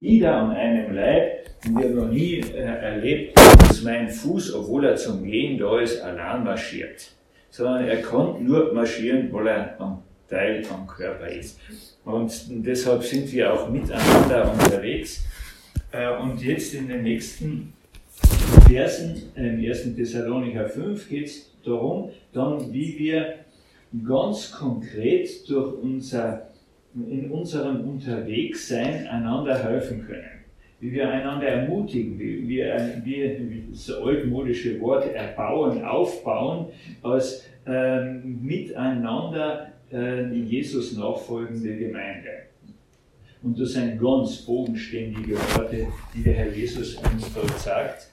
wieder an einem Leib und ich habe noch nie äh, erlebt, dass mein Fuß, obwohl er zum Gehen da ist, allein marschiert. Sondern er kann nur marschieren, weil er ein Teil am Körper ist. Und deshalb sind wir auch miteinander unterwegs. Äh, und jetzt in den nächsten Versen, im 1. Thessalonicher 5, geht es darum, dann, wie wir ganz konkret durch unser, in unserem Unterwegssein einander helfen können. Wie wir einander ermutigen, wie wir, wie das altmodische Wort erbauen, aufbauen, als ähm, miteinander äh, Jesus nachfolgende Gemeinde. Und das sind ganz bodenständige Worte, die der Herr Jesus uns dort sagt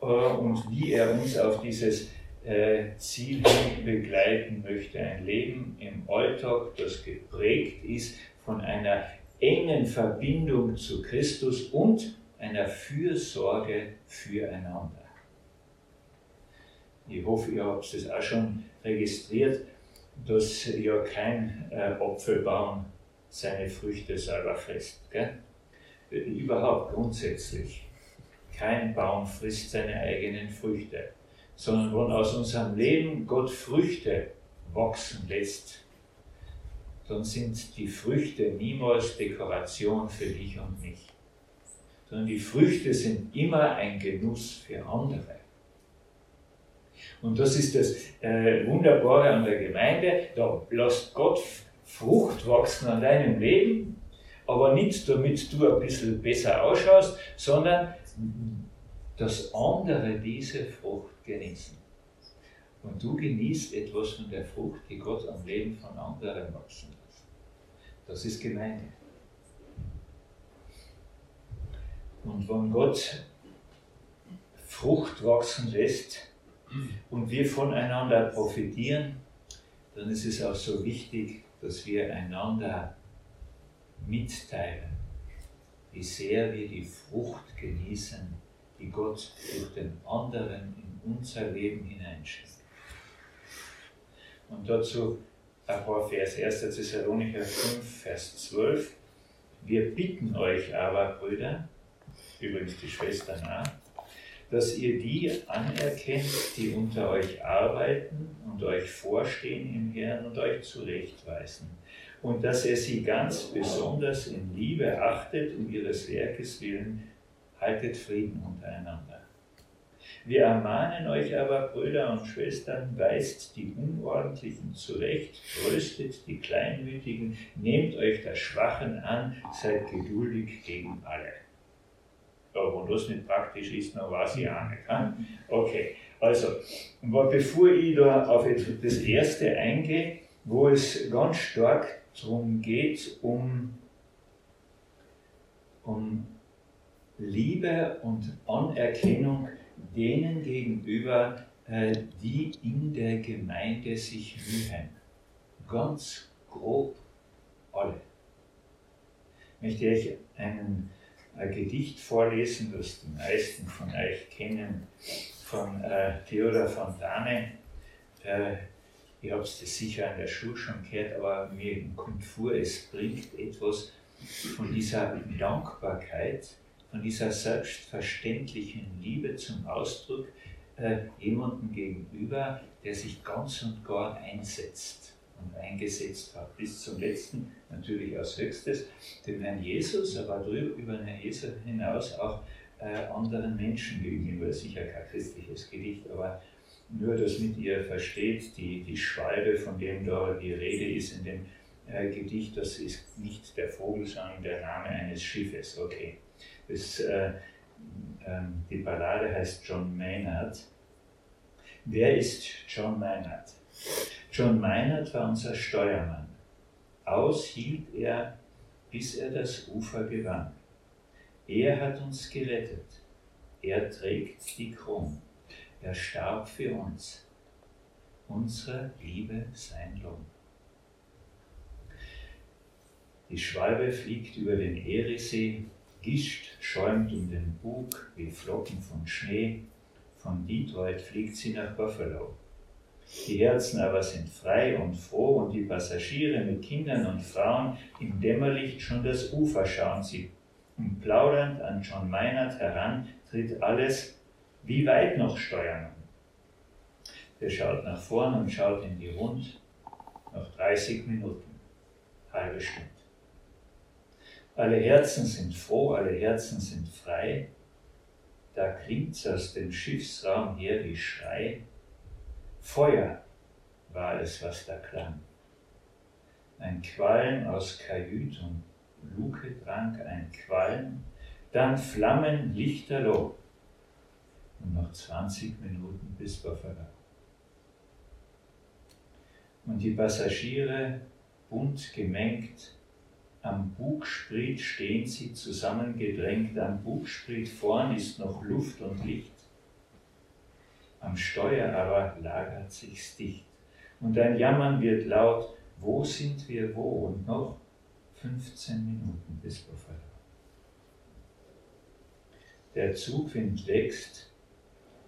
äh, und wie er uns auf dieses äh, Ziel begleiten möchte. Ein Leben im Alltag, das geprägt ist von einer engen Verbindung zu Christus und einer Fürsorge füreinander. Ich hoffe, ihr habt es auch schon registriert, dass ja kein äh, Apfelbaum seine Früchte selber frisst. Gell? Überhaupt grundsätzlich. Kein Baum frisst seine eigenen Früchte sondern wenn aus unserem Leben Gott Früchte wachsen lässt, dann sind die Früchte niemals Dekoration für dich und mich, sondern die Früchte sind immer ein Genuss für andere. Und das ist das äh, Wunderbare an der Gemeinde, da lässt Gott Frucht wachsen an deinem Leben, aber nicht damit du ein bisschen besser ausschaust, sondern dass andere diese Frucht genießen. Und du genießt etwas von der Frucht, die Gott am Leben von anderen wachsen lässt. Das ist Gemeinde. Und wenn Gott Frucht wachsen lässt und wir voneinander profitieren, dann ist es auch so wichtig, dass wir einander mitteilen, wie sehr wir die Frucht genießen, die Gott durch den anderen unser Leben hineinschenkt. Und dazu ein paar Vers, 1. Thessalonicher 5, Vers 12. Wir bitten euch aber, Brüder, übrigens die Schwestern auch, dass ihr die anerkennt, die unter euch arbeiten und euch vorstehen im Herrn und euch zurechtweisen. Und dass er sie ganz besonders in Liebe achtet, um ihres Werkes willen, haltet Frieden untereinander. Wir ermahnen euch aber, Brüder und Schwestern, weist die Unordentlichen zurecht, tröstet die Kleinmütigen, nehmt euch der Schwachen an, seid geduldig gegen alle. Ja, wo das nicht praktisch ist, noch weiß ich auch nicht. Hm? Okay, also, bevor ich da auf das erste eingehe, wo es ganz stark darum geht, um, um Liebe und Anerkennung denen gegenüber, äh, die in der Gemeinde sich mühen. Ganz grob alle. Ich möchte euch ein, ein Gedicht vorlesen, das die meisten von euch kennen, von äh, Theodor Fontane. Äh, ich habe es sicher an der Schule schon gehört, aber mir kommt vor, es bringt etwas von dieser Dankbarkeit, von dieser selbstverständlichen Liebe zum Ausdruck äh, jemandem gegenüber, der sich ganz und gar einsetzt und eingesetzt hat, bis zum letzten, natürlich als höchstes, dem Herrn Jesus, aber darüber über den Herrn Jesus hinaus auch äh, anderen Menschen gegenüber. Sicher kein christliches Gedicht, aber nur, dass mit ihr versteht, die, die Schwalbe, von dem da die Rede ist in dem äh, Gedicht, das ist nicht der Vogel, sondern der Name eines Schiffes. Okay. Das, äh, äh, die Ballade heißt John Maynard. Wer ist John Maynard? John Maynard war unser Steuermann. Aus hielt er, bis er das Ufer gewann. Er hat uns gerettet. Er trägt die Krone. Er starb für uns. Unsere Liebe sein Lohn. Die Schwalbe fliegt über den Eriesee, Gischt schäumt um den Bug wie Flocken von Schnee. Von Detroit fliegt sie nach Buffalo. Die Herzen aber sind frei und froh und die Passagiere mit Kindern und Frauen im Dämmerlicht schon das Ufer schauen sie. und plaudernd an John Meinert heran tritt alles, wie weit noch Steuermann? Der schaut nach vorn und schaut in die Rund, noch 30 Minuten, halbe Stunde. Alle Herzen sind froh, alle Herzen sind frei. Da klingt's aus dem Schiffsraum her wie Schrei. Feuer war es, was da klang. Ein Qualm aus Kajüt und Luke trank, ein Qualm, dann Flammen lichterloh. Und noch 20 Minuten bis Buffalo. Und die Passagiere, bunt gemengt, am Bugspriet stehen sie zusammengedrängt, am Bugspriet vorn ist noch Luft und Licht. Am Steuer aber lagert sich's dicht. Und ein Jammern wird laut, wo sind wir wo? Und noch 15 Minuten bis Buffalo. Der Zugwind wächst,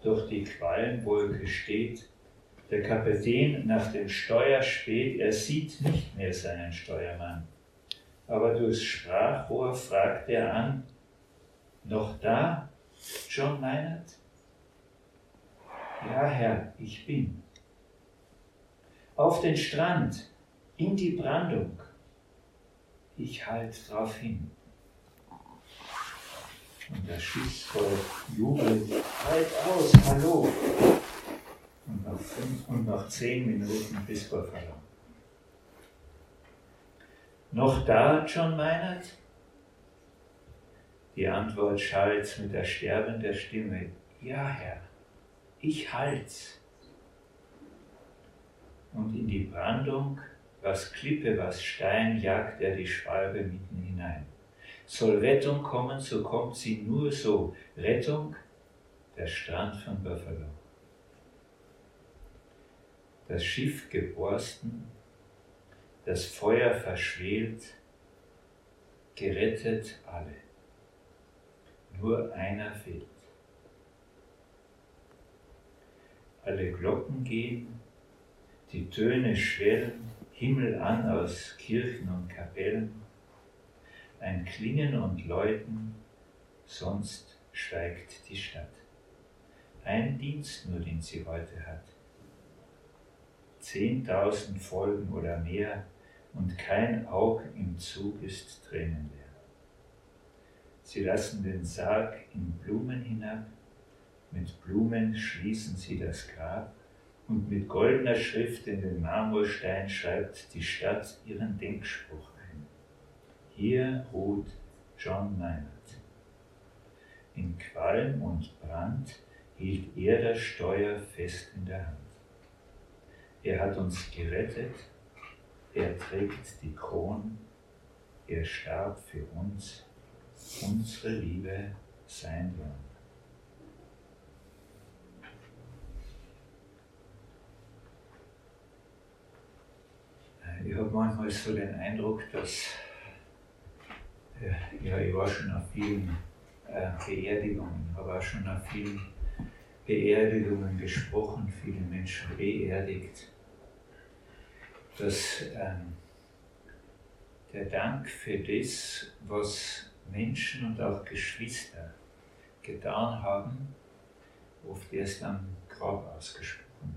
durch die Quallenwolke steht, der Kapitän nach dem Steuer späht, er sieht nicht mehr seinen Steuermann aber durchs Sprachrohr fragt er an, noch da, John Meinert? Ja, Herr, ich bin. Auf den Strand, in die Brandung, ich halt drauf hin. Und das Schiffsvolk jubelt, halt aus, hallo. Und nach, fünf, und nach zehn Minuten bis vor Verlangen. Noch da, John Meinert? Die Antwort schallt mit ersterbender Stimme. Ja, Herr, ich halt's. Und in die Brandung, was Klippe, was Stein, jagt er die Schwalbe mitten hinein. Soll Rettung kommen, so kommt sie nur so. Rettung, der Strand von Buffalo. Das Schiff geborsten, das Feuer verschwelt, gerettet alle. Nur einer fehlt. Alle Glocken gehen, die Töne schwellen, Himmel an aus Kirchen und Kapellen, ein Klingen und Läuten, sonst schweigt die Stadt. Ein Dienst nur, den sie heute hat. Zehntausend Folgen oder mehr und kein Auge im Zug ist tränenleer. Sie lassen den Sarg in Blumen hinab, mit Blumen schließen sie das Grab und mit goldener Schrift in den Marmorstein schreibt die Stadt ihren Denkspruch ein. Hier ruht John Maynard. In Qualm und Brand hielt er das Steuer fest in der Hand. Er hat uns gerettet er trägt die Kron, er starb für uns, unsere Liebe, sein Lohn. Ich habe manchmal so den Eindruck, dass ja, ich war schon auf vielen äh, Beerdigungen, habe auch schon auf vielen Beerdigungen gesprochen, viele Menschen beerdigt dass ähm, der Dank für das, was Menschen und auch Geschwister getan haben, oft erst am Grab ausgesprochen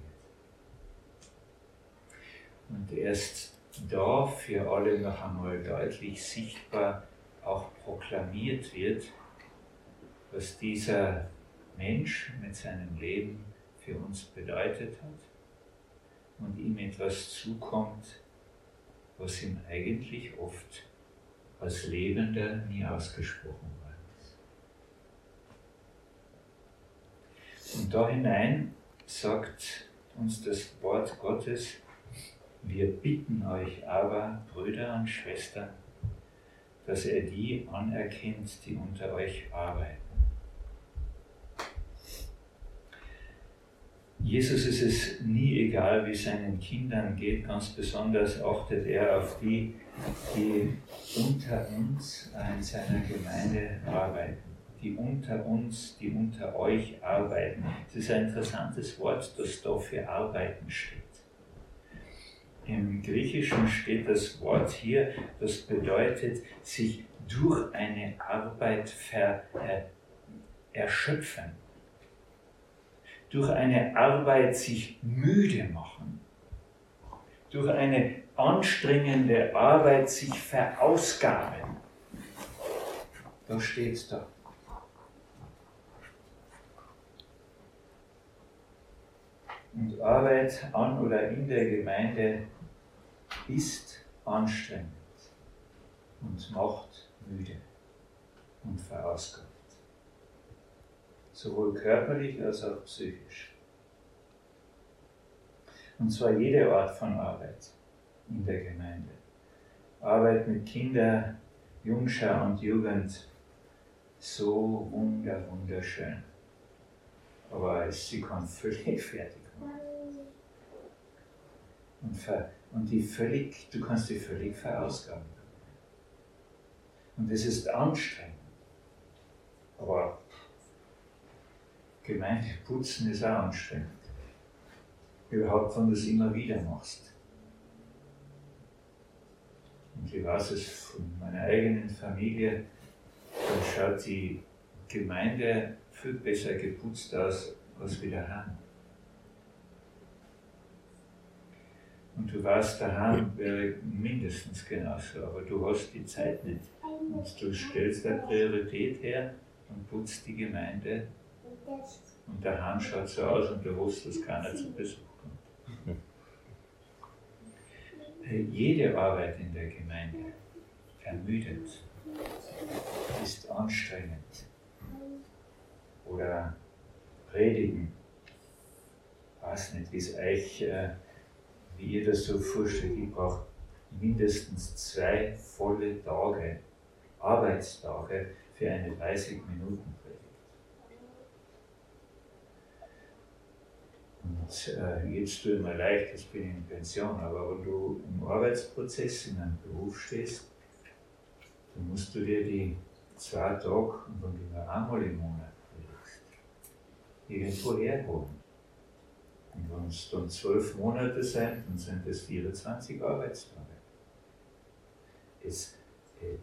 wird. Und erst da für alle noch einmal deutlich sichtbar auch proklamiert wird, was dieser Mensch mit seinem Leben für uns bedeutet hat und ihm etwas zukommt, was ihm eigentlich oft als Lebender nie ausgesprochen worden ist. Und da hinein sagt uns das Wort Gottes, wir bitten euch aber, Brüder und Schwestern, dass er die anerkennt, die unter euch arbeiten Jesus ist es nie egal, wie seinen Kindern geht, ganz besonders achtet er auf die, die unter uns in seiner Gemeinde arbeiten, die unter uns, die unter euch arbeiten. Es ist ein interessantes Wort, das da für arbeiten steht. Im Griechischen steht das Wort hier, das bedeutet, sich durch eine Arbeit ver, erschöpfen, durch eine Arbeit sich müde machen, durch eine anstrengende Arbeit sich verausgaben. Da steht es da. Und Arbeit an oder in der Gemeinde ist anstrengend und macht müde und verausgabt. Sowohl körperlich als auch psychisch. Und zwar jede Art von Arbeit in der Gemeinde. Arbeit mit Kindern, Jungschau und Jugend, so wunder, wunderschön. Aber sie kann völlig fertig machen. Und, ver, und die völlig, du kannst die völlig verausgaben. Und es ist anstrengend. Aber Gemeinde putzen ist auch anstrengend. Überhaupt, wenn du es immer wieder machst. Und ich weiß es von meiner eigenen Familie, dann schaut die Gemeinde viel besser geputzt aus als wieder daheim. Und du weißt, daheim wäre mindestens genauso, aber du hast die Zeit nicht. Und du stellst eine Priorität her und putzt die Gemeinde. Und daheim schaut so aus und du wusstest, dass keiner zum Besuch kommt. Jede Arbeit in der Gemeinde ermüdet, ist anstrengend. Oder predigen, weiß nicht, wie es euch, äh, wie ihr das so vorstellt, ich brauche mindestens zwei volle Tage, Arbeitstage für eine 30 Minuten Und äh, jetzt tue ich mir leicht, jetzt bin ich in Pension, aber wenn du im Arbeitsprozess in einem Beruf stehst, dann musst du dir die zwei Tage und dann immer einmal im Monat predigst, irgendwo herholen. Und wenn es dann zwölf Monate sind, dann sind es 24 Arbeitstage. Es, äh,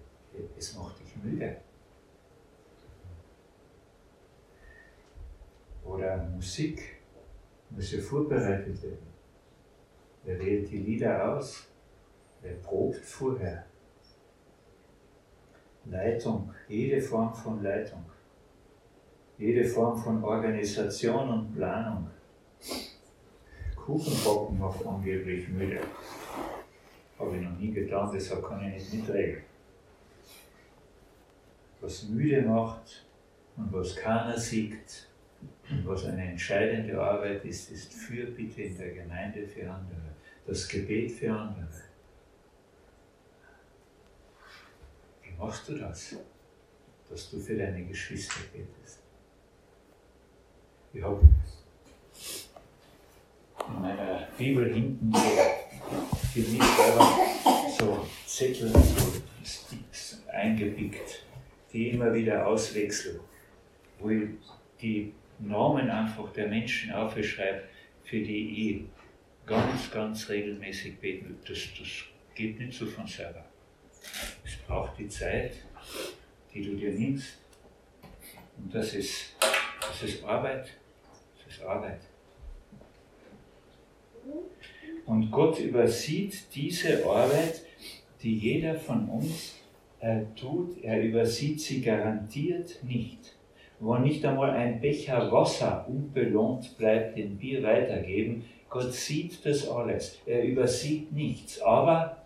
es macht dich müde. Oder Musik muss ja vorbereitet werden. Wer wählt die Lieder aus? Wer probt vorher? Leitung, jede Form von Leitung, jede Form von Organisation und Planung. Kuchenbacken macht angeblich müde. Habe ich noch nie getan, deshalb kann ich nicht mitreden. Was müde macht und was keiner siegt, was eine entscheidende Arbeit ist, ist Fürbitte in der Gemeinde für andere, das Gebet für andere. Wie machst du das, dass du für deine Geschwister betest? Ich habe in meiner Bibel hinten für mich selber so Zettel, so Sticks eingepickt, die immer wieder auswechsel, wo ich die Namen einfach der Menschen aufschreibe, für die ich ganz, ganz regelmäßig beten das, das geht nicht so von selber. Es braucht die Zeit, die du dir nimmst. Und das ist, das ist Arbeit. Das ist Arbeit. Und Gott übersieht diese Arbeit, die jeder von uns äh, tut. Er übersieht sie garantiert nicht wo nicht einmal ein Becher Wasser unbelohnt bleibt, den wir weitergeben. Gott sieht das alles. Er übersieht nichts. Aber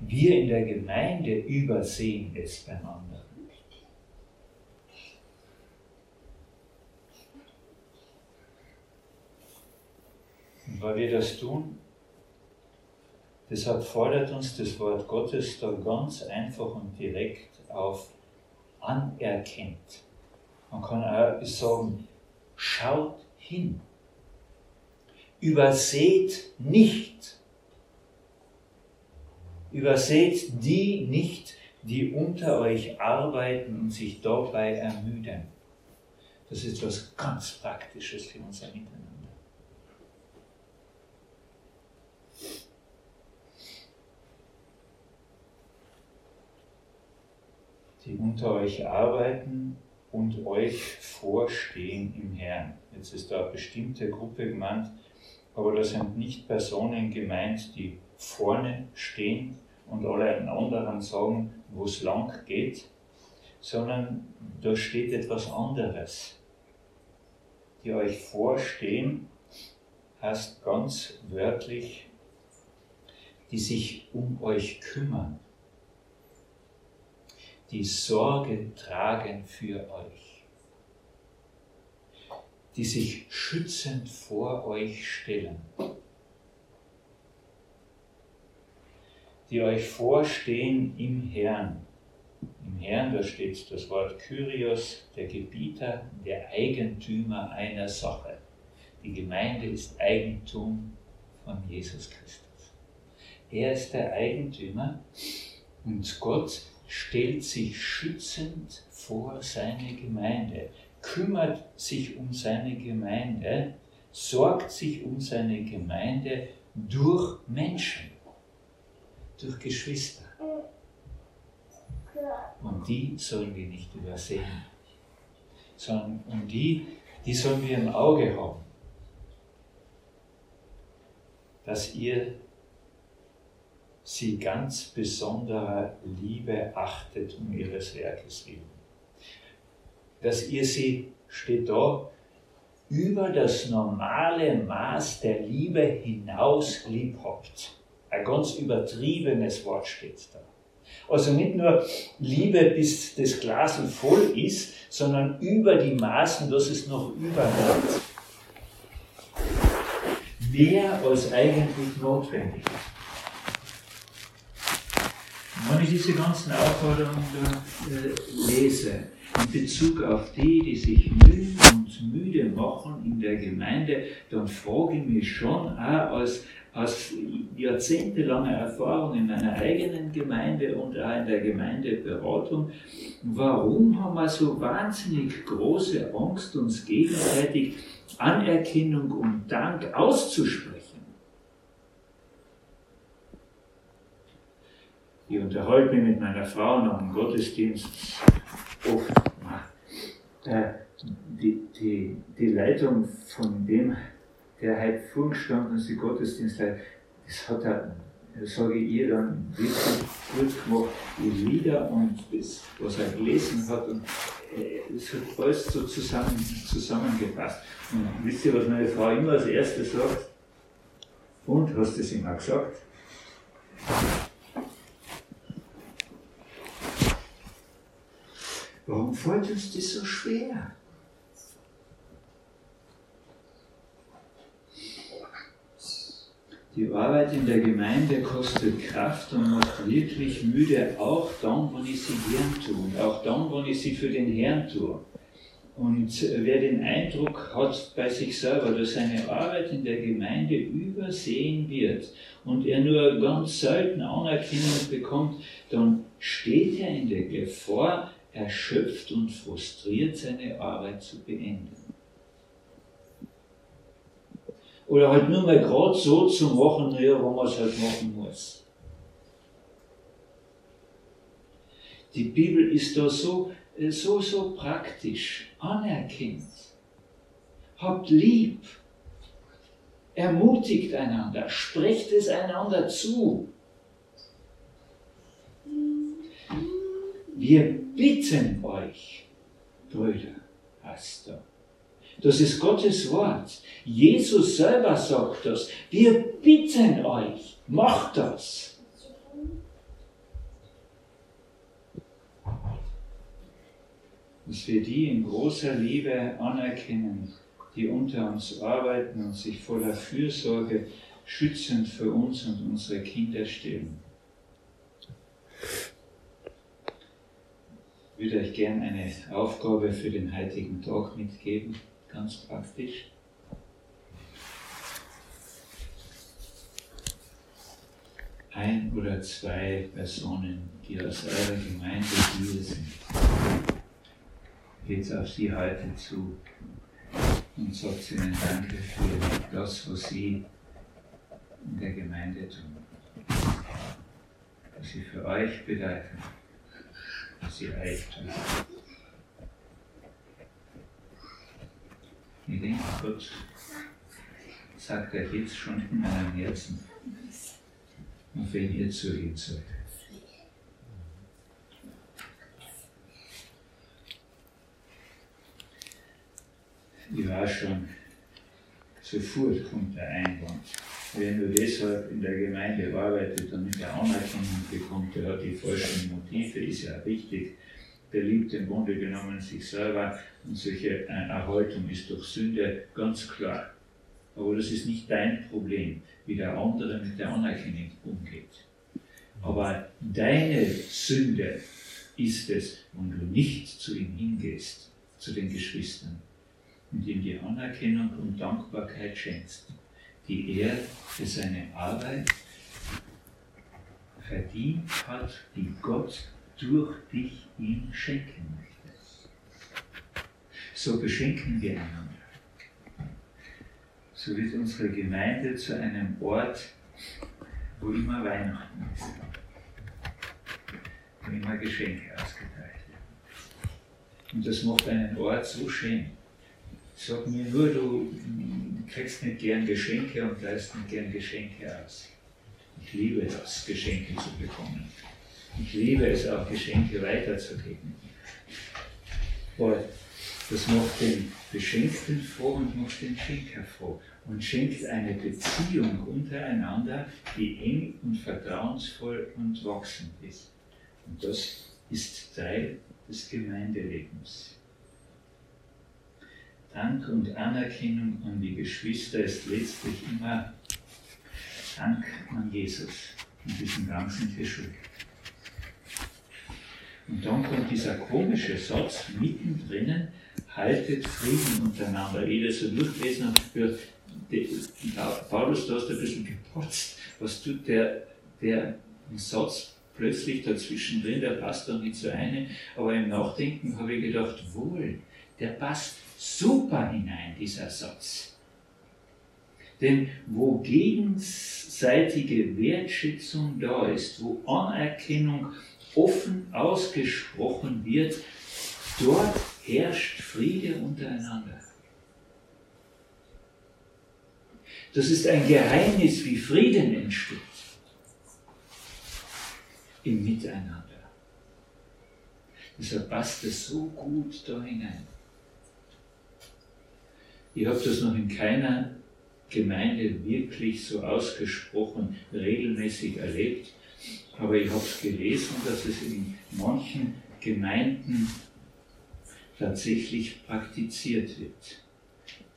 wir in der Gemeinde übersehen es beim anderen. Und weil wir das tun, deshalb fordert uns das Wort Gottes da ganz einfach und direkt auf anerkennt. Man kann auch sagen, schaut hin. Überseht nicht. Überseht die nicht, die unter euch arbeiten und sich dabei ermüden. Das ist etwas ganz Praktisches für unser Miteinander. Die unter euch arbeiten und euch vorstehen im Herrn. Jetzt ist da eine bestimmte Gruppe gemeint, aber da sind nicht Personen gemeint, die vorne stehen und alle anderen sagen, wo es lang geht, sondern da steht etwas anderes. Die euch vorstehen, heißt ganz wörtlich, die sich um euch kümmern, die Sorge tragen für euch, die sich schützend vor euch stellen, die euch vorstehen im Herrn. Im Herrn, da steht das Wort Kyrios, der Gebieter, der Eigentümer einer Sache. Die Gemeinde ist Eigentum von Jesus Christus. Er ist der Eigentümer und Gott stellt sich schützend vor seine Gemeinde, kümmert sich um seine Gemeinde, sorgt sich um seine Gemeinde durch Menschen, durch Geschwister. Und die sollen wir nicht übersehen, sondern um die, die sollen wir im Auge haben, dass ihr sie ganz besonderer Liebe achtet um ihres Werkes willen. Dass ihr sie, steht da, über das normale Maß der Liebe hinaus lieb habt. Ein ganz übertriebenes Wort steht da. Also nicht nur Liebe, bis das Glas voll ist, sondern über die Maßen, dass es noch übergeht. Mehr als eigentlich notwendig ist. Wenn ich diese ganzen Aufforderungen äh, lese, in Bezug auf die, die sich müde und müde machen in der Gemeinde, dann frage ich mich schon auch als, aus jahrzehntelanger Erfahrung in meiner eigenen Gemeinde und auch in der Gemeindeberatung, warum haben wir so wahnsinnig große Angst, uns gegenseitig Anerkennung und Dank auszusprechen? Ich unterhalte mich mit meiner Frau nach dem Gottesdienst oft. Äh, die, die, die Leitung von dem, der heute vorgestanden ist, die Gottesdienstleitung, das hat er, sage ich ihr dann wirklich gut gemacht, die Lieder und das, was er gelesen hat. Und äh, es hat alles so zusammen, zusammengepasst. Und wisst ihr, was meine Frau immer als erstes sagt? Und, hast du es immer gesagt? Warum fällt uns das so schwer? Die Arbeit in der Gemeinde kostet Kraft und macht wirklich müde, auch dann, wenn ich sie gern tue und auch dann, wenn ich sie für den Herrn tue. Und wer den Eindruck hat bei sich selber, dass seine Arbeit in der Gemeinde übersehen wird und er nur ganz selten Anerkennung bekommt, dann steht er in der Gefahr, erschöpft und frustriert seine Arbeit zu beenden. Oder halt nur mal gerade so zu machen, naja, wo man es halt machen muss. Die Bibel ist da so, so, so praktisch, anerkennt. Habt lieb, ermutigt einander, sprecht es einander zu. Wir bitten euch, Brüder, heißt da. Das ist Gottes Wort. Jesus selber sagt das. Wir bitten euch, macht das. Dass wir die in großer Liebe anerkennen, die unter uns arbeiten und sich voller Fürsorge schützend für uns und unsere Kinder stellen. Würde euch gerne eine Aufgabe für den heutigen Tag mitgeben, ganz praktisch. Ein oder zwei Personen, die aus eurer Gemeinde hier sind, geht auf sie heute zu und sagt ihnen Danke für das, was sie in der Gemeinde tun, was sie für euch bedeuten sie eilt. Ich denke, Gott sagt euch jetzt schon in meinem Herzen, auf wen ihr zu reden sollt. Ich war schon, sofort kommt der Einwand. Wer nur deshalb in der Gemeinde arbeitet nicht der Anerkennung bekommt, der hat die falschen Motive, ist ja richtig. Der liebt im Grunde genommen sich selber und solche Erhaltung ist durch Sünde ganz klar. Aber das ist nicht dein Problem, wie der andere mit der Anerkennung umgeht. Aber deine Sünde ist es, wenn du nicht zu ihm hingehst, zu den Geschwistern, und ihm die Anerkennung und Dankbarkeit schenkst, die er für seine Arbeit verdient hat, die Gott durch dich ihm schenken möchte. So beschenken wir einander. So wird unsere Gemeinde zu einem Ort, wo immer Weihnachten ist, wo immer Geschenke ausgeteilt werden. Und das macht einen Ort so schön Sag mir nur, du kriegst nicht gern Geschenke und leist nicht gern Geschenke aus. Ich liebe das, Geschenke zu bekommen. Ich liebe es auch, Geschenke weiterzugeben. Aber das macht den Beschenkten froh und macht den Schenker froh und schenkt eine Beziehung untereinander, die eng und vertrauensvoll und wachsend ist. Und das ist Teil des Gemeindelebens. Dank und Anerkennung an die Geschwister ist letztlich immer Dank an Jesus in diesem ganzen Geschenk. Und dann kommt dieser komische Satz mittendrin, haltet Frieden untereinander. Jeder so durchgelesen wird, Paulus, du hast ein bisschen gepotzt. Was tut der, der Satz plötzlich dazwischen drin, der passt doch nicht so eine. Aber im Nachdenken habe ich gedacht, wohl, der passt super hinein, dieser Satz. Denn wo gegenseitige Wertschätzung da ist, wo Anerkennung offen ausgesprochen wird, dort herrscht Friede untereinander. Das ist ein Geheimnis, wie Frieden entsteht im Miteinander. Deshalb passt es so gut da hinein. Ich habe das noch in keiner Gemeinde wirklich so ausgesprochen regelmäßig erlebt, aber ich habe es gelesen, dass es in manchen Gemeinden tatsächlich praktiziert wird,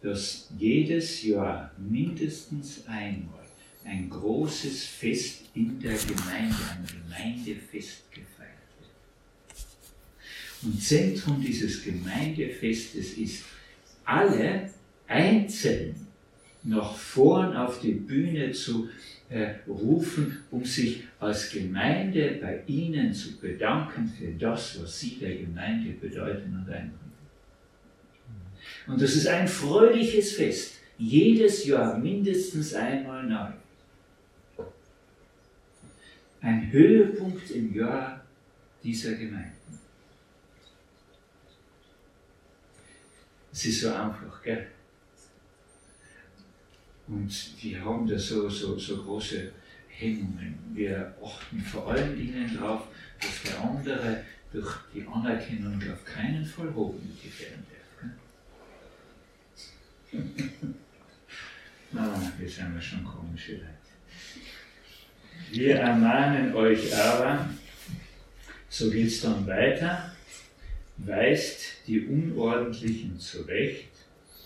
dass jedes Jahr mindestens einmal ein großes Fest in der Gemeinde, ein Gemeindefest gefeiert wird. Und Zentrum dieses Gemeindefestes ist alle einzeln nach vorn auf die Bühne zu äh, rufen, um sich als Gemeinde bei Ihnen zu bedanken für das, was Sie der Gemeinde bedeuten und einbringen. Und das ist ein fröhliches Fest, jedes Jahr mindestens einmal neu. Ein Höhepunkt im Jahr dieser Gemeinde. Es ist so einfach, gell? Und wir haben da so, so, so große Hemmungen. Wir achten vor allen Dingen darauf, dass der andere durch die Anerkennung auf keinen Fall hochmütig werden darf. Na, wir sind ja schon komische Leute. Wir ermahnen euch aber, so geht es dann weiter, weist die Unordentlichen zurecht,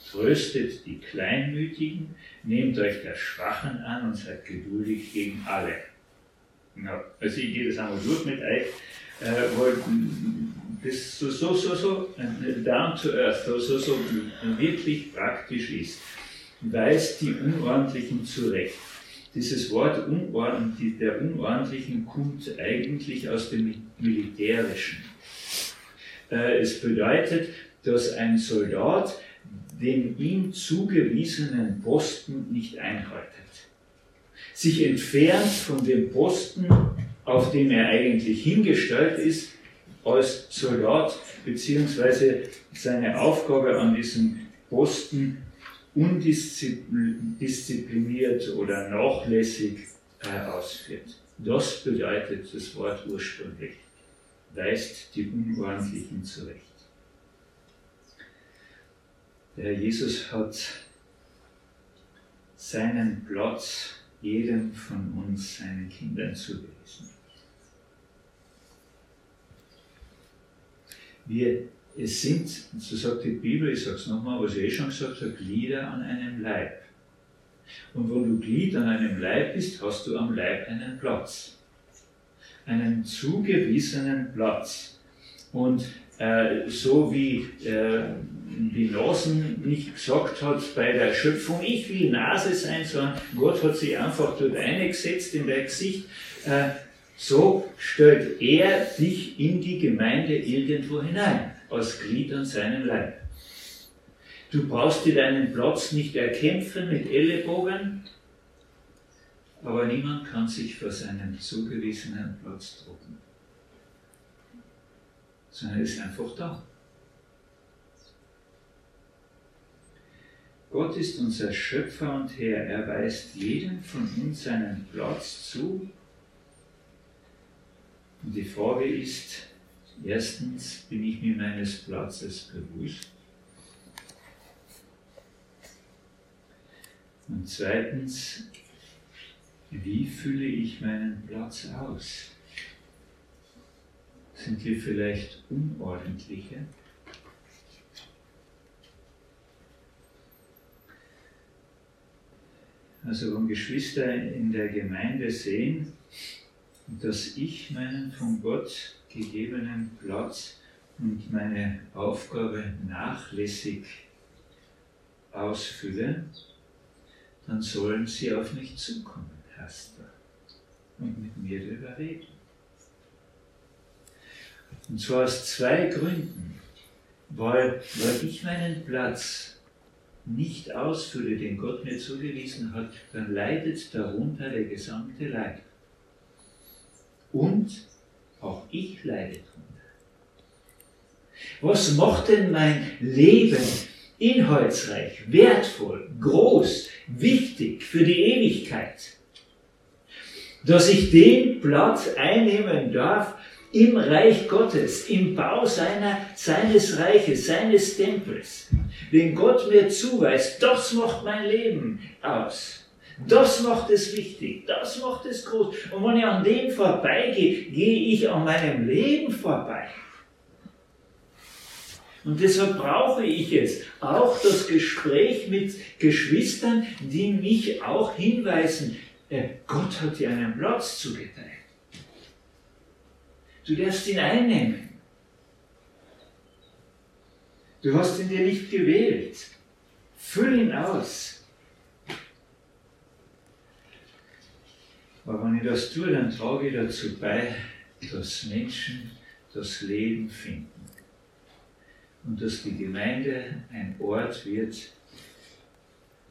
tröstet die Kleinmütigen, nehmt euch der Schwachen an und seid geduldig gegen alle. Ja, also ich gehe das einmal durch mit euch, äh, weil das so, so, so, so äh, down to earth, so, so, so wirklich praktisch ist. Weist die Unordentlichen zurecht. Dieses Wort unordentlich, der Unordentlichen kommt eigentlich aus dem Militärischen. Äh, es bedeutet, dass ein Soldat den ihm zugewiesenen Posten nicht einhaltet. Sich entfernt von dem Posten, auf dem er eigentlich hingestellt ist, als Soldat beziehungsweise seine Aufgabe an diesem Posten undiszipliniert oder nachlässig äh, ausführt. Das bedeutet das Wort ursprünglich. Weist die Unordentlichen zurecht. Der Herr Jesus hat seinen Platz jedem von uns, seinen Kindern zugewiesen. Wir es sind, so sagt die Bibel, ich sage es nochmal, was ich eh schon gesagt habe, Glieder an einem Leib. Und wenn du Glied an einem Leib bist, hast du am Leib einen Platz. Einen zugewiesenen Platz. Und äh, so wie äh, die Nasen nicht gesagt hat bei der Schöpfung, ich will Nase sein, sondern Gott hat sie einfach dort eingesetzt in dein Gesicht. Äh, so stellt er dich in die Gemeinde irgendwo hinein als Glied an seinem Leib. Du brauchst dir deinen Platz nicht erkämpfen mit Ellenbogen, aber niemand kann sich vor seinem zugewiesenen Platz drucken, sondern er ist einfach da. Gott ist unser Schöpfer und Herr. Er weist jedem von uns seinen Platz zu. Und die Frage ist, Erstens bin ich mir meines Platzes bewusst. Und zweitens, wie fülle ich meinen Platz aus? Sind wir vielleicht unordentliche? Also wenn Geschwister in der Gemeinde sehen, dass ich meinen von Gott gegebenen Platz und meine Aufgabe nachlässig ausfülle, dann sollen sie auf mich zukommen, Herster, und mit mir darüber reden. Und zwar aus zwei Gründen. Weil, weil ich meinen Platz nicht ausfülle, den Gott mir zugewiesen hat, dann leidet darunter der gesamte Leib. Und auch ich leide drunter. Was macht denn mein Leben inhaltsreich, wertvoll, groß, wichtig für die Ewigkeit? Dass ich den Platz einnehmen darf im Reich Gottes, im Bau seiner, seines Reiches, seines Tempels, den Gott mir zuweist, das macht mein Leben aus. Das macht es wichtig, das macht es groß. Und wenn ich an dem vorbeigehe, gehe ich an meinem Leben vorbei. Und deshalb brauche ich es, auch das Gespräch mit Geschwistern, die mich auch hinweisen, äh, Gott hat dir einen Platz zugeteilt. Du darfst ihn einnehmen. Du hast ihn dir nicht gewählt. Füll ihn aus. Aber wenn ich das tue, dann trage ich dazu bei, dass Menschen das Leben finden. Und dass die Gemeinde ein Ort wird,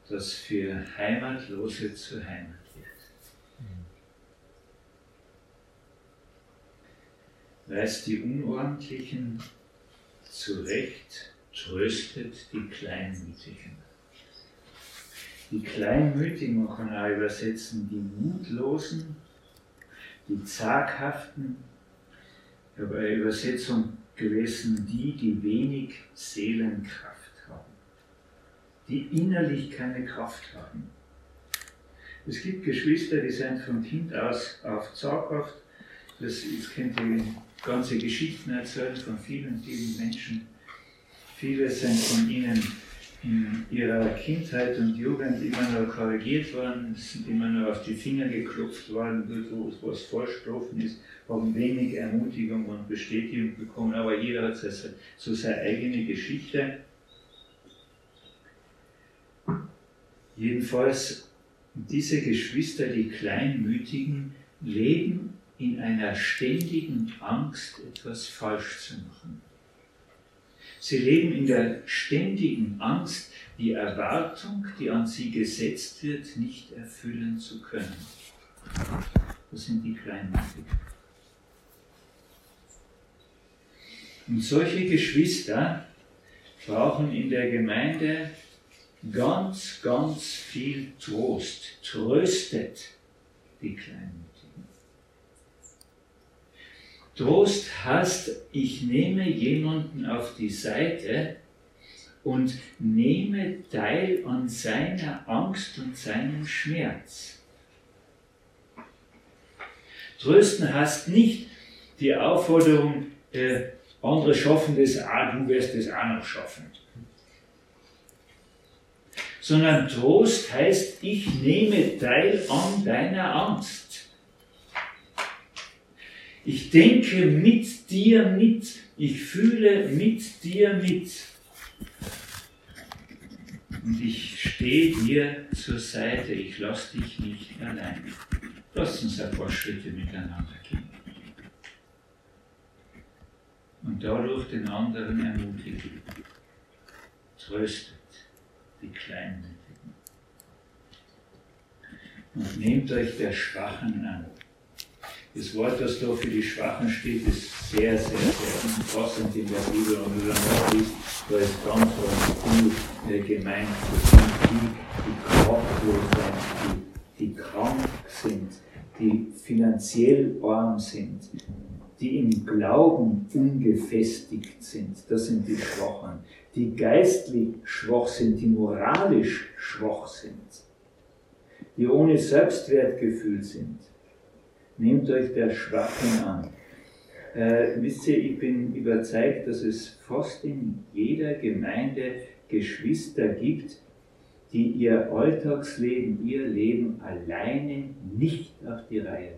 das für Heimatlose zur Heimat wird. Weist die Unordentlichen zurecht, tröstet die Kleinmütigen. Die Kleinmütigen, kann auch übersetzen, die Mutlosen, die Zaghaften. Habe eine Übersetzung gelesen, die, die wenig Seelenkraft haben, die innerlich keine Kraft haben. Es gibt Geschwister, die sind von Kind aus auf zaghaft. Das, jetzt könnt ihr ganze Geschichten erzählen von vielen, vielen Menschen. Viele sind von ihnen in ihrer Kindheit und Jugend immer noch korrigiert worden, sind immer noch auf die Finger geklopft worden, wo was falsch gelaufen ist, haben wenig Ermutigung und Bestätigung bekommen, aber jeder hat so seine eigene Geschichte. Jedenfalls, diese Geschwister, die Kleinmütigen, leben in einer ständigen Angst, etwas falsch zu machen. Sie leben in der ständigen Angst, die Erwartung, die an sie gesetzt wird, nicht erfüllen zu können. Das sind die Kleinmütigen. Und solche Geschwister brauchen in der Gemeinde ganz, ganz viel Trost. Tröstet die Kleinmütigen. Trost heißt, ich nehme jemanden auf die Seite und nehme teil an seiner Angst und seinem Schmerz. Trösten heißt nicht die Aufforderung, äh, andere schaffen das auch, du wirst das auch noch schaffen. Sondern Trost heißt, ich nehme teil an deiner Angst. Ich denke mit dir mit, ich fühle mit dir mit. Und ich stehe dir zur Seite, ich lasse dich nicht allein. Lass uns ein paar Schritte miteinander gehen und dadurch den anderen ermutigen. Tröstet die Kleinmütigen. Und nehmt euch der Schwachen an. Das Wort, das da für die Schwachen steht, ist sehr, sehr, sehr umfassend in der Bibel. Und wenn man das liest, da ist ganz, ganz viel gemeint. Sind die, die kraftlos sind, die, die krank sind, die finanziell arm sind, die im Glauben ungefestigt sind, das sind die Schwachen, die geistlich schwach sind, die moralisch schwach sind, die ohne Selbstwertgefühl sind. Nehmt euch der Schwachen an. Äh, wisst ihr, ich bin überzeugt, dass es fast in jeder Gemeinde Geschwister gibt, die ihr Alltagsleben, ihr Leben alleine nicht auf die Reihe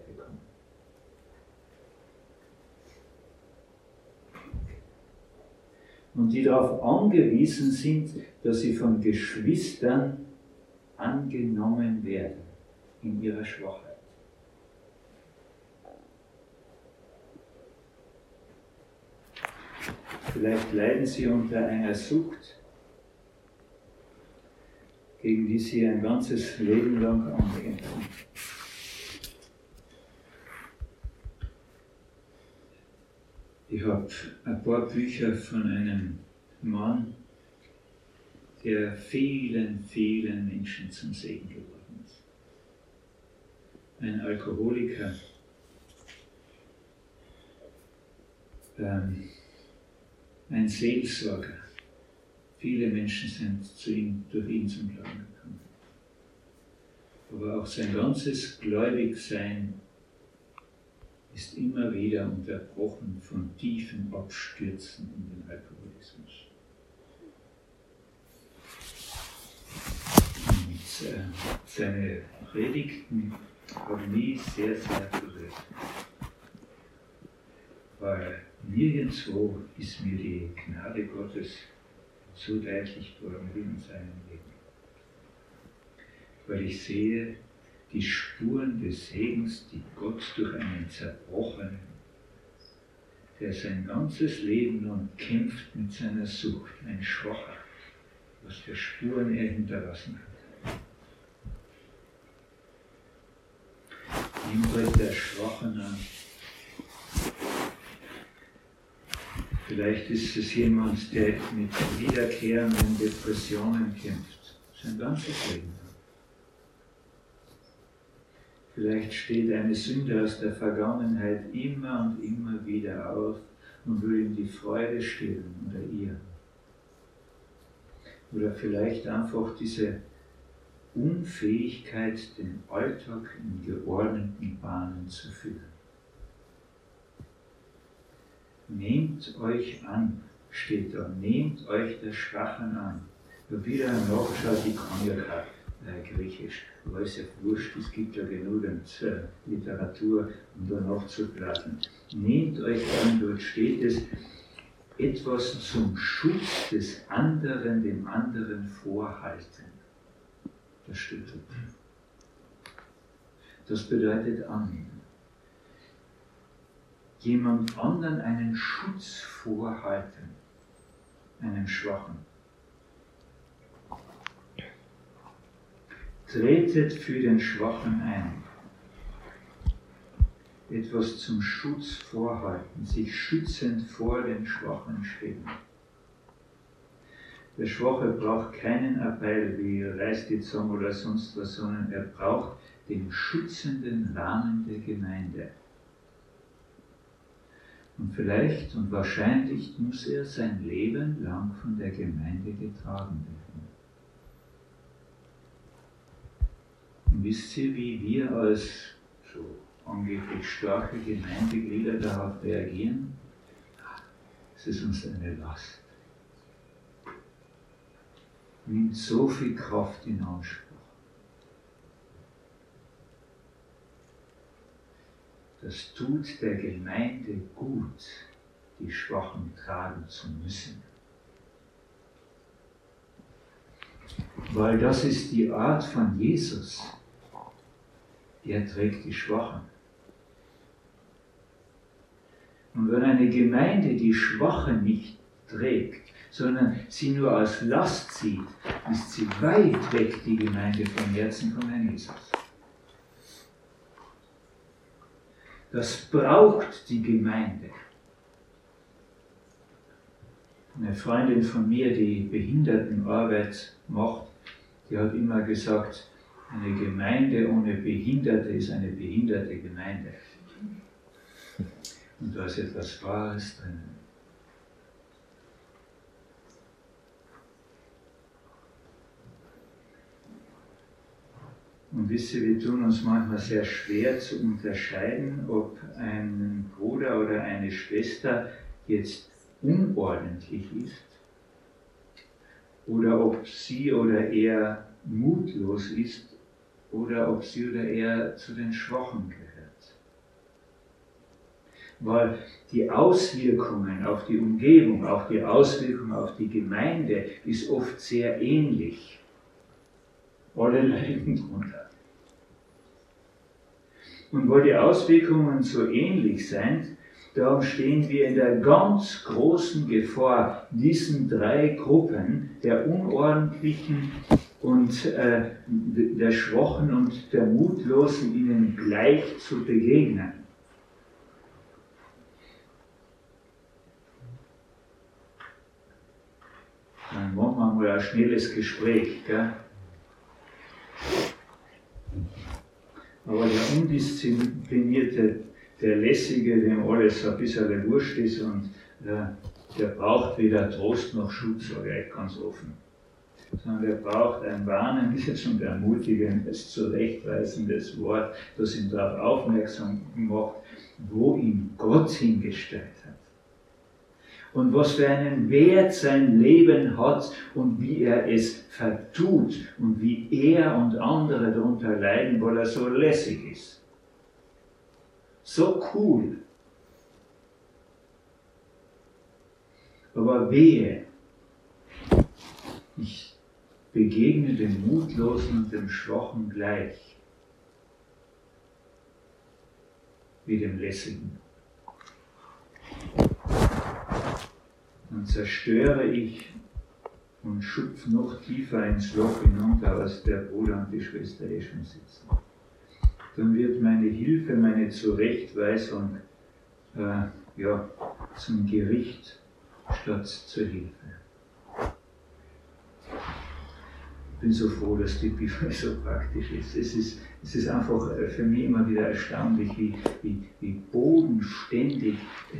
und die darauf angewiesen sind, dass sie von Geschwistern angenommen werden in ihrer Schwachheit. Vielleicht leiden sie unter einer Sucht, gegen die sie ein ganzes Leben lang ankämpfen. Ich habe ein paar Bücher von einem Mann, der vielen, vielen Menschen zum Segen geworden ist. Ein Alkoholiker, ähm, ein Seelsorger. Viele Menschen sind zu ihm, durch ihn zum Glauben gekommen. Aber auch sein ganzes Gläubigsein ist immer wieder unterbrochen von tiefen Abstürzen in den Alkoholismus. Und äh, seine Predigten haben mich sehr, sehr berührt. Weil nirgendwo ist mir die Gnade Gottes so deutlich geworden wie in seinem Leben. Weil ich sehe, die Spuren des Segens, die Gott durch einen Zerbrochenen, der sein ganzes Leben nun kämpft mit seiner Sucht, ein Schwacher, was für Spuren er hinterlassen hat. Nehmt euch der Schwachen an. Vielleicht ist es jemand, der mit wiederkehrenden Depressionen kämpft, sein ganzes Leben. Vielleicht steht eine Sünde aus der Vergangenheit immer und immer wieder auf und will ihm die Freude stillen oder ihr. Oder vielleicht einfach diese Unfähigkeit, den Alltag in geordneten Bahnen zu führen. Nehmt euch an, steht da, nehmt euch der Schwachen an. Wieder nachgeschaut, ich kann ja kein äh, Griechisch aber ist ja wurscht, es gibt ja genügend äh, Literatur, um da nachzublasen. Nehmt euch an, dort steht es, etwas zum Schutz des anderen, dem anderen vorhalten. Das steht dort. Das bedeutet annehmen. Jemand anderen einen Schutz vorhalten, einen Schwachen. Tretet für den Schwachen ein. etwas zum Schutz vorhalten, sich schützend vor den Schwachen stellen. Der Schwache braucht keinen Appell wie Zunge oder sonst was, sondern er braucht den schützenden Rahmen der Gemeinde. Und vielleicht und wahrscheinlich muss er sein Leben lang von der Gemeinde getragen werden. Und wisst ihr, wie wir als so angeblich starke Gemeindeglieder darauf reagieren? Es ist uns eine Last. Nimmt so viel Kraft in Anspruch. Das tut der Gemeinde gut, die Schwachen tragen zu müssen. Weil das ist die Art von Jesus. Er trägt die Schwachen. Und wenn eine Gemeinde die Schwachen nicht trägt, sondern sie nur als Last sieht, ist sie weit weg, die Gemeinde vom Herzen von Herrn Jesus. Das braucht die Gemeinde. Eine Freundin von mir, die Behindertenarbeit macht, die hat immer gesagt, eine Gemeinde ohne Behinderte ist eine behinderte Gemeinde. Und da ist etwas Wahres drin. Und wisst ihr, wir tun uns manchmal sehr schwer zu unterscheiden, ob ein Bruder oder eine Schwester jetzt unordentlich ist oder ob sie oder er mutlos ist oder ob sie oder er zu den Schwachen gehört. Weil die Auswirkungen auf die Umgebung, auch die Auswirkungen auf die Gemeinde ist oft sehr ähnlich. Alle leiden drunter. Und weil die Auswirkungen so ähnlich sind, darum stehen wir in der ganz großen Gefahr, diesen drei Gruppen, der Unordentlichen und äh, der Schwachen und der Mutlosen, ihnen gleich zu begegnen. Dann machen wir mal ein schnelles Gespräch. Gell? Aber der undisziplinierte, der lässige, dem alles ein bisschen wurscht ist und äh, der braucht weder Trost noch Schutz, sage ich ganz offen. Sondern der braucht ein warnendes und ermutigendes, zurechtweisendes Wort, das ihn darauf aufmerksam macht, wo ihn Gott hingestellt und was für einen Wert sein Leben hat und wie er es vertut und wie er und andere darunter leiden, weil er so lässig ist. So cool. Aber wehe, ich begegne dem Mutlosen und dem Schwachen gleich wie dem Lässigen dann zerstöre ich und schupfe noch tiefer ins Loch hinunter, als der Bruder und die Schwester eh schon sitzen. Dann wird meine Hilfe, meine Zurechtweisung äh, ja, zum Gericht statt zur Hilfe. Ich bin so froh, dass die Bibel so praktisch ist. Es ist es ist einfach äh, für mich immer wieder erstaunlich, wie, wie, wie bodenständig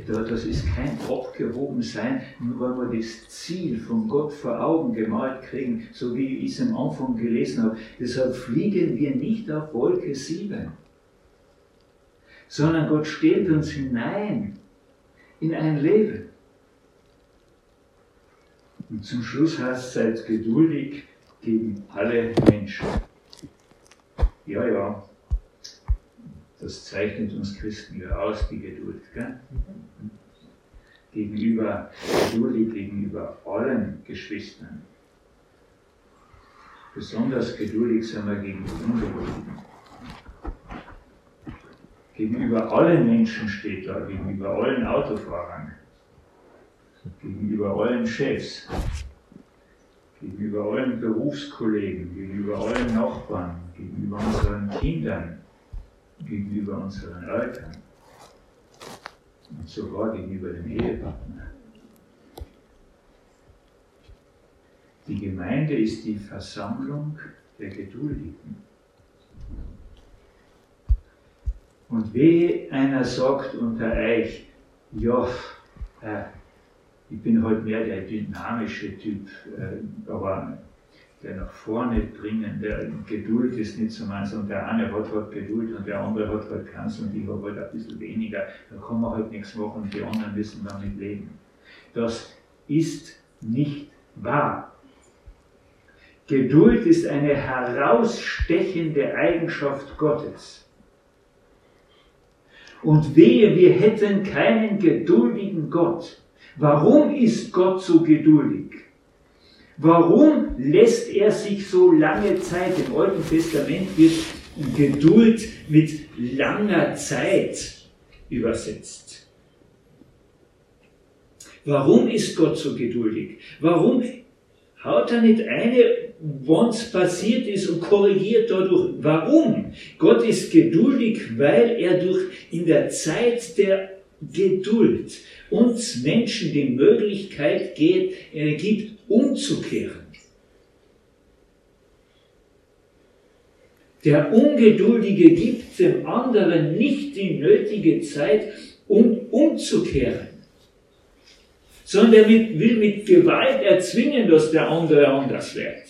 das ist kein Abgehobensein, nur weil wir das Ziel von Gott vor Augen gemalt kriegen, so wie ich es am Anfang gelesen habe. Deshalb fliegen wir nicht auf Wolke 7, sondern Gott stellt uns hinein in ein Leben. Und zum Schluss heißt es, seid geduldig gegen alle Menschen ja, ja, das zeichnet uns Christen ja aus, die Geduld. Gell? Gegenüber, geduldig gegenüber allen Geschwistern. Besonders geduldig sind wir gegenüber Ungeduldigen. Gegenüber allen Menschen steht da, gegenüber allen Autofahrern, gegenüber allen Chefs, gegenüber allen Berufskollegen, gegenüber allen Nachbarn, gegenüber unseren Kindern, gegenüber unseren Eltern. und sogar gegenüber dem Ehepartner. Die Gemeinde ist die Versammlung der Geduldigen. Und wehe einer sagt unter euch, ja, äh, ich bin halt mehr der dynamische Typ, äh, aber der nach vorne bringen, der Geduld ist nicht so meins und der eine hat halt Geduld und der andere hat halt keins und ich habe halt ein bisschen weniger, da kann man halt nichts machen und die anderen müssen damit leben. Das ist nicht wahr. Geduld ist eine herausstechende Eigenschaft Gottes. Und wehe, wir hätten keinen geduldigen Gott. Warum ist Gott so geduldig? Warum lässt er sich so lange Zeit? Im Alten Testament wird Geduld mit langer Zeit übersetzt. Warum ist Gott so geduldig? Warum haut er nicht eine was passiert ist und korrigiert dadurch. Warum? Gott ist geduldig, weil er durch in der Zeit der Geduld uns Menschen die Möglichkeit äh, gibt, umzukehren. Der Ungeduldige gibt dem anderen nicht die nötige Zeit, um umzukehren, sondern er will mit Gewalt erzwingen, dass der andere anders wird.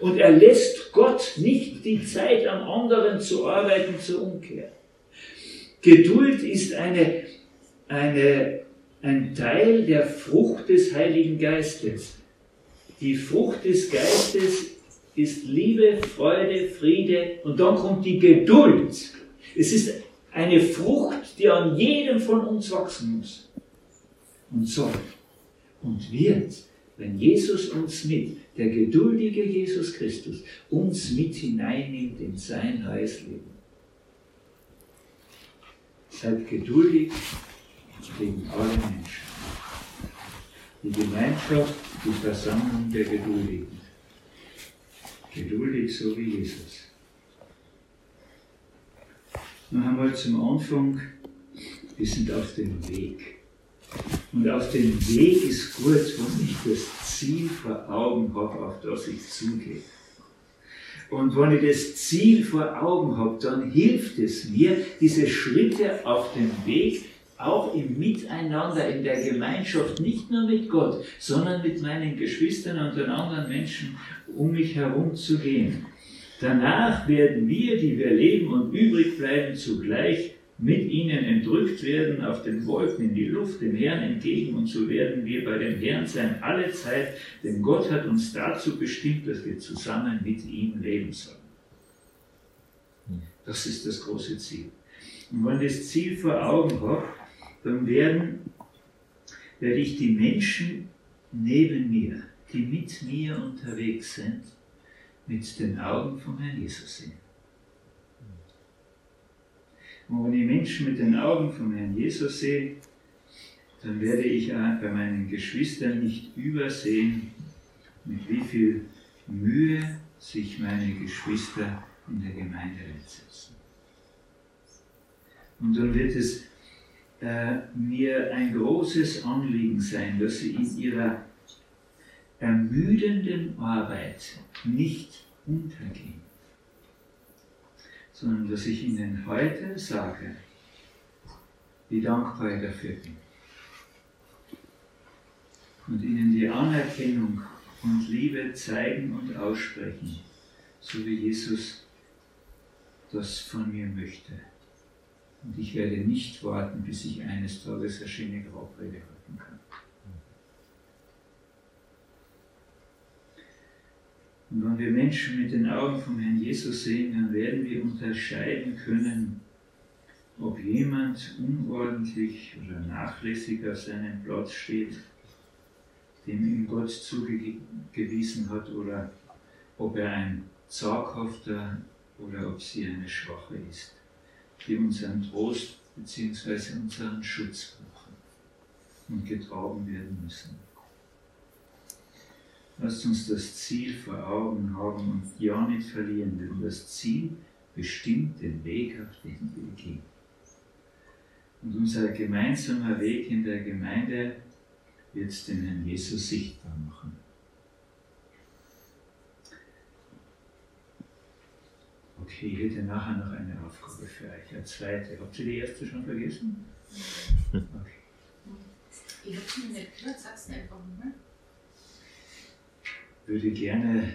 Und er lässt Gott nicht die Zeit am anderen zu arbeiten zur Umkehr. Geduld ist eine, eine, ein Teil der Frucht des Heiligen Geistes. Die Frucht des Geistes ist Liebe, Freude, Friede und dann kommt die Geduld. Es ist eine Frucht, die an jedem von uns wachsen muss und soll und wird, wenn Jesus uns mit der geduldige Jesus Christus uns mit hineinnimmt in sein neues Leben. Seid geduldig gegen alle Menschen. Die Gemeinschaft, die Versammlung der Geduldigen. Geduldig so wie Jesus. Noch einmal zum Anfang, wir sind auf dem Weg. Und auf dem Weg ist gut, wenn ich das Ziel vor Augen habe, auf das ich zugehe. Und wenn ich das Ziel vor Augen habe, dann hilft es mir, diese Schritte auf dem Weg auch im Miteinander, in der Gemeinschaft, nicht nur mit Gott, sondern mit meinen Geschwistern und den anderen Menschen um mich herum zu gehen. Danach werden wir, die wir leben und übrig bleiben, zugleich mit ihnen entrückt werden auf den Wolken in die Luft, dem Herrn entgegen und so werden wir bei dem Herrn sein alle Zeit, denn Gott hat uns dazu bestimmt, dass wir zusammen mit ihm leben sollen. Das ist das große Ziel. Und wenn das Ziel vor Augen dann werden, werde ich die Menschen neben mir, die mit mir unterwegs sind, mit den Augen vom Herrn Jesus sehen. Und wenn ich Menschen mit den Augen vom Herrn Jesus sehe, dann werde ich bei meinen Geschwistern nicht übersehen, mit wie viel Mühe sich meine Geschwister in der Gemeinde einsetzen. Und dann wird es äh, mir ein großes Anliegen sein, dass sie in ihrer ermüdenden Arbeit nicht untergehen sondern dass ich Ihnen heute sage, wie dankbar ich dafür bin. Und Ihnen die Anerkennung und Liebe zeigen und aussprechen, so wie Jesus das von mir möchte. Und ich werde nicht warten, bis ich eines Tages eine schöne Grabrede halten kann. Und wenn wir Menschen mit den Augen vom Herrn Jesus sehen, dann werden wir unterscheiden können, ob jemand unordentlich oder nachlässig auf seinem Platz steht, dem ihm Gott zugewiesen hat, oder ob er ein zaghafter oder ob sie eine schwache ist, die unseren Trost bzw. unseren Schutz brauchen und getragen werden müssen. Lasst uns das Ziel vor Augen haben und ja nicht verlieren, denn das Ziel bestimmt den Weg, auf den wir gehen. Und unser gemeinsamer Weg in der Gemeinde wird den Herrn Jesus sichtbar machen. Okay, ich hätte nachher noch eine Aufgabe für euch, eine zweite. Habt ihr die erste schon vergessen? Okay. Ich hab's mir nicht gehört, sag's einfach mal. würde gerne,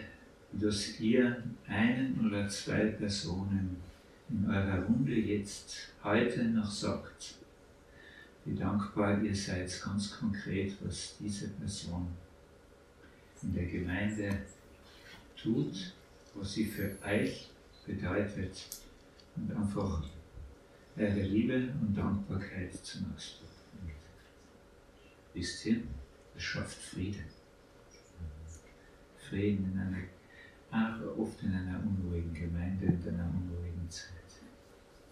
dass ihr einen oder zwei Personen in eurer Runde jetzt heute noch sagt, wie dankbar ihr seid, ganz konkret, was diese Person in der Gemeinde tut, was sie für euch bedeutet und einfach eure Liebe und Dankbarkeit zum Ausdruck bringt. Wisst ihr, das schafft Frieden. Frieden in einer, auch oft in einer unruhigen Gemeinde, in einer unruhigen Zeit.